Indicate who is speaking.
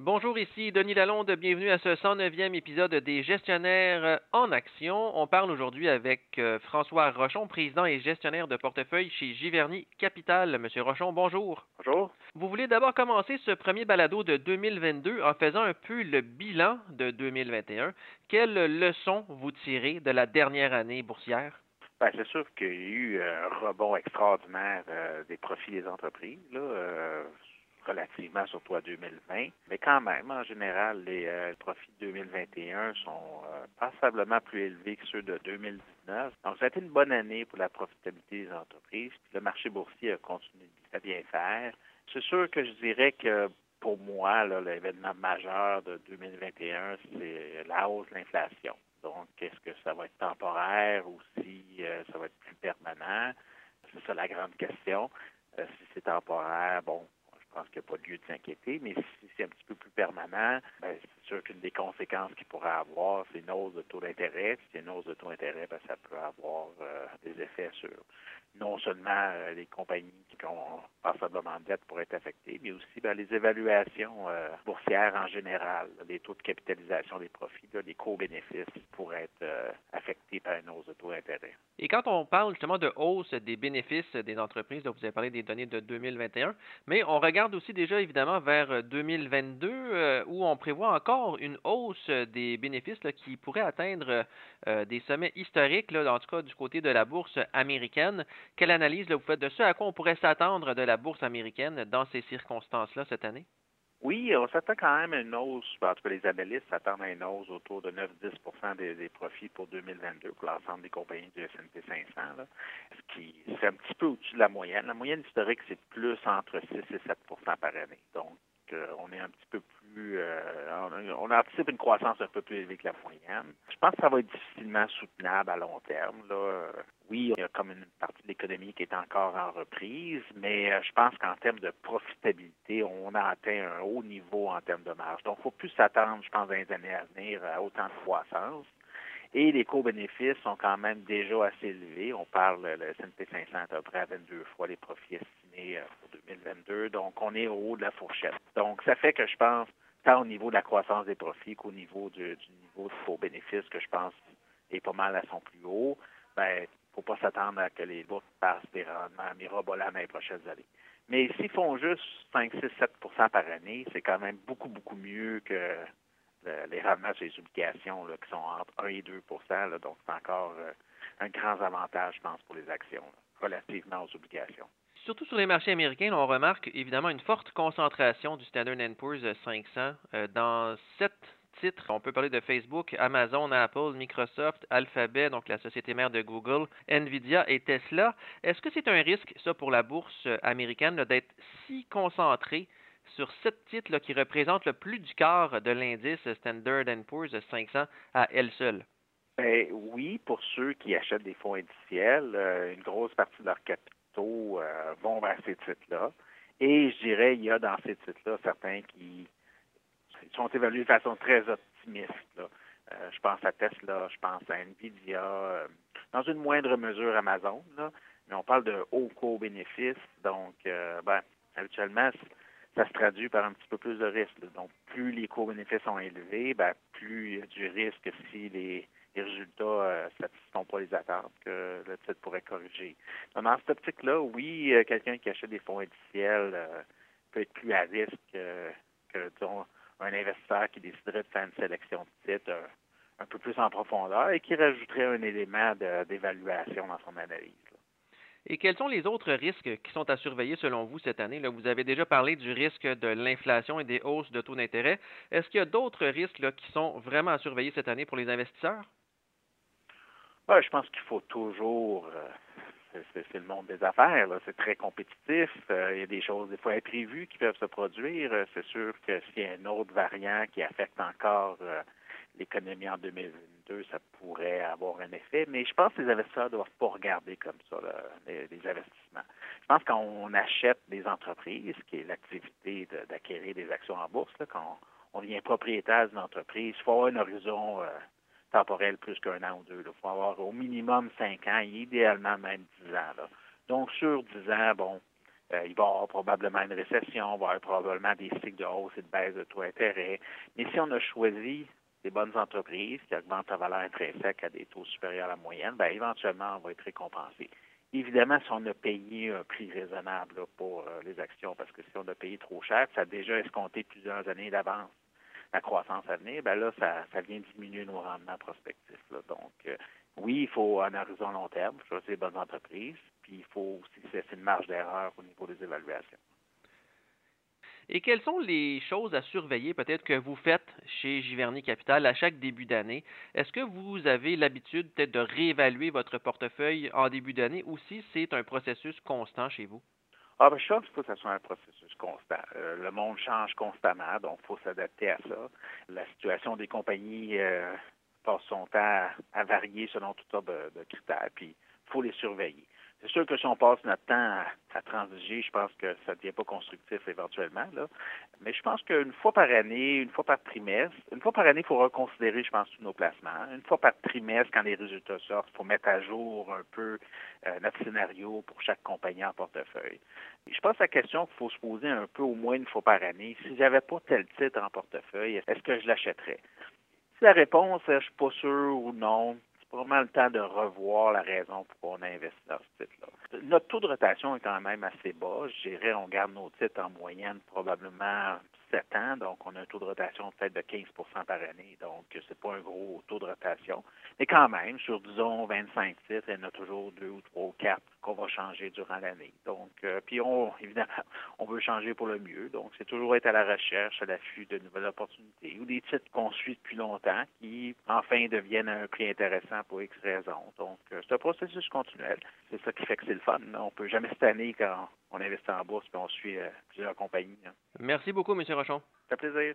Speaker 1: Bonjour, ici Denis Lalonde. Bienvenue à ce 109e épisode des Gestionnaires en action. On parle aujourd'hui avec euh, François Rochon, président et gestionnaire de portefeuille chez Giverny Capital. Monsieur Rochon, bonjour.
Speaker 2: Bonjour.
Speaker 1: Vous voulez d'abord commencer ce premier balado de 2022 en faisant un peu le bilan de 2021. Quelles leçons vous tirez de la dernière année boursière?
Speaker 2: Ben, c'est sûr qu'il y a eu un rebond extraordinaire euh, des profits des entreprises. Là, euh, relativement surtout à 2020. Mais quand même, en général, les euh, profits de 2021 sont euh, passablement plus élevés que ceux de 2019. Donc, ça a été une bonne année pour la profitabilité des entreprises. le marché boursier a continué à bien faire. C'est sûr que je dirais que pour moi, l'événement majeur de 2021, c'est la hausse de l'inflation. Donc, est-ce que ça va être temporaire ou si euh, ça va être plus permanent? C'est ça la grande question. si c'est temporaire, bon, pense qu'il n'y a pas de lieu de s'inquiéter, mais si c'est un petit peu plus permanent, ben, c'est sûr qu'une des conséquences qu'il pourrait avoir, c'est une hausse de taux d'intérêt. Si c'est une hausse de taux d'intérêt, ben, ça peut avoir euh, des effets sur non seulement euh, les compagnies qui ont passablement de dette pourraient être affectées, mais aussi ben, les évaluations euh, boursières en général, les taux de capitalisation des profits, les co-bénéfices pourraient être affectés par une hausse de taux d'intérêt.
Speaker 1: Et quand on parle justement de hausse des bénéfices des entreprises, vous avez parlé des données de 2021, mais on regarde aussi déjà évidemment vers 2022 où on prévoit encore une hausse des bénéfices qui pourrait atteindre des sommets historiques, là, en tout cas du côté de la bourse américaine. Quelle analyse vous faites de ce à quoi on pourrait s'attendre de la bourse américaine dans ces circonstances-là cette année?
Speaker 2: Oui, on s'attend quand même à une hausse. Ben, en tout cas, les analystes s'attendent à une hausse autour de 9-10 des, des, profits pour 2022 pour l'ensemble des compagnies du S&P 500, là, ce qui serait un petit peu au-dessus de la moyenne. La moyenne historique, c'est plus entre 6 et 7% par année. Donc, euh, on est un petit peu plus, euh, on, anticipe une croissance un peu plus élevée que la moyenne. Je pense que ça va être difficilement soutenable à long terme. Là oui, il y a comme une partie de l'économie qui est encore en reprise, mais euh, je pense qu'en termes de profitabilité, on a atteint un haut niveau en termes de marge. Donc, il faut plus s'attendre, je pense, dans les années à venir à autant de croissance. Et les co-bénéfices sont quand même déjà assez élevés. On parle, le S&P 500 est à peu près à 22 fois les profits estimés euh, pour 2022. Donc, on est au haut de la fourchette. Donc, ça fait que je pense, tant au niveau de la croissance des profits qu'au niveau du, du niveau de co-bénéfices, que je pense est pas mal à son plus haut, ben, faut pas s'attendre à que les bourses passent des rendements mirobolants dans les prochaines années. Mais s'ils font juste 5, 6, 7% par année, c'est quand même beaucoup, beaucoup mieux que les rendements sur les obligations qui sont entre 1 et 2% Donc, c'est encore euh, un grand avantage, je pense, pour les actions, relativement aux obligations.
Speaker 1: Surtout sur les marchés américains, on remarque évidemment une forte concentration du Standard Poor's 500 euh, dans on peut parler de Facebook, Amazon, Apple, Microsoft, Alphabet, donc la société mère de Google, Nvidia et Tesla. Est-ce que c'est un risque, ça, pour la bourse américaine, d'être si concentré sur sept titres qui représentent le plus du quart de l'indice Standard Poor's 500 à elle seule?
Speaker 2: Ben, oui, pour ceux qui achètent des fonds indiciels, euh, une grosse partie de leurs capitaux euh, vont vers ces titres-là. Et je dirais, il y a dans ces titres-là certains qui sont évalués de façon très optimiste. Euh, je pense à Tesla, je pense à Nvidia, euh, dans une moindre mesure Amazon, mais on parle de hauts co-bénéfices. Donc, euh, ben, habituellement, ça se traduit par un petit peu plus de risque. Donc, plus les co-bénéfices sont élevés, ben, plus il y a du risque si les, résultats ne satisfont pas les attentes que le titre pourrait corriger. dans cette optique-là, oui, quelqu'un qui achète des fonds indiciels peut être plus à risque que, disons, un investisseur qui déciderait de faire une sélection de titres euh, un, peu plus en profondeur et qui rajouterait un élément d'évaluation dans son analyse.
Speaker 1: Et quels sont les autres risques qui sont à surveiller selon vous cette année? Là, vous avez déjà parlé du risque de l'inflation et des hausses de taux d'intérêt. Est-ce qu'il y a d'autres risques qui sont vraiment à surveiller cette année pour les investisseurs?
Speaker 2: je pense qu'il faut toujours euh, c'est le monde des affaires. C'est très compétitif. Euh, il y a des choses des fois imprévues qui peuvent se produire. Euh, c'est sûr que s'il y a un autre variant qui affecte encore euh, l'économie en 2022, ça pourrait avoir un effet. Mais je pense que les investisseurs ne doivent pas regarder comme ça les, investissements. Je pense qu'on achète des entreprises, qui est l'activité d'acquérir des actions en bourse, quand on, devient propriétaire d'une entreprise, il faut avoir un horizon temporel plus qu'un an ou deux. Il faut avoir au minimum cinq ans, idéalement même dix ans. Donc, sur dix ans, bon, Euh, il va y avoir probablement une récession, il va y avoir probablement des cycles de hausse et de baisse de taux d'intérêt. Mais si on a choisi des bonnes entreprises qui augmentent la valeur intrinsèque à des taux supérieurs à la moyenne, bien, éventuellement, on va être récompensé. Évidemment, si on a payé un prix raisonnable pour euh, les actions, parce que si on a payé trop cher, ça a déjà escompté plusieurs années d'avance la croissance à venir, ben là, ça, ça vient diminuer nos rendements prospectifs. Donc, euh, oui, il faut un horizon long terme, choisir les bonnes entreprises, puis il faut aussi une marge d'erreur au niveau des évaluations.
Speaker 1: Et quelles sont les choses à surveiller peut-être que vous faites chez Giverny Capital à chaque début d'année? Est-ce que vous avez l'habitude peut-être de réévaluer votre portefeuille en début d'année ou si c'est un processus constant chez vous?
Speaker 2: Ah, ben, je pense que ce soit un processus constant. Euh, le monde change constamment, donc il faut s'adapter à ça. La situation des compagnies euh, passe son temps à, varier selon toutes sortes de, de critères, puis il faut les surveiller. C'est sûr que si on passe notre temps à, transiger, je pense que ça ne devient pas constructif éventuellement. Là. Mais je pense qu'une fois par année, une fois par trimestre, une fois par année, il faut reconsidérer, je pense, tous nos placements. Une fois par trimestre, quand les résultats sortent, il faut mettre à jour un peu euh, notre scénario pour chaque compagnie en portefeuille. Je pense que la question qu'il faut se poser un peu au moins une fois par année, si j'avais pas tel titre en portefeuille, est-ce que je l'achèterais? Si la réponse est je suis pas sûr ou non, vraiment le temps de revoir la raison pour qu'on a investi dans ce titre-là. Notre taux de rotation est quand même assez bas. Je dirais, on garde nos titres en moyenne probablement 7 ans, donc on a un taux de rotation peut-être de 15% par année, donc c'est pas un gros taux de rotation. Mais quand même, sur disons 25 titres, il y en a toujours deux ou trois ou quatre qu'on va changer durant l'année. Donc, euh, puis on, évidemment, on veut changer pour le mieux. Donc, c'est toujours être à la recherche, à l'affût de nouvelles opportunités ou des titres qu'on suit depuis longtemps qui, enfin, deviennent un prix intéressant pour X raisons. Donc, euh, c'est un processus continuel. C'est ça qui fait que c'est le fun. On peut jamais se tanner quand on investit en bourse et on suit euh, plusieurs compagnies.
Speaker 1: Merci beaucoup, M. Rochon.
Speaker 2: Ça fait plaisir.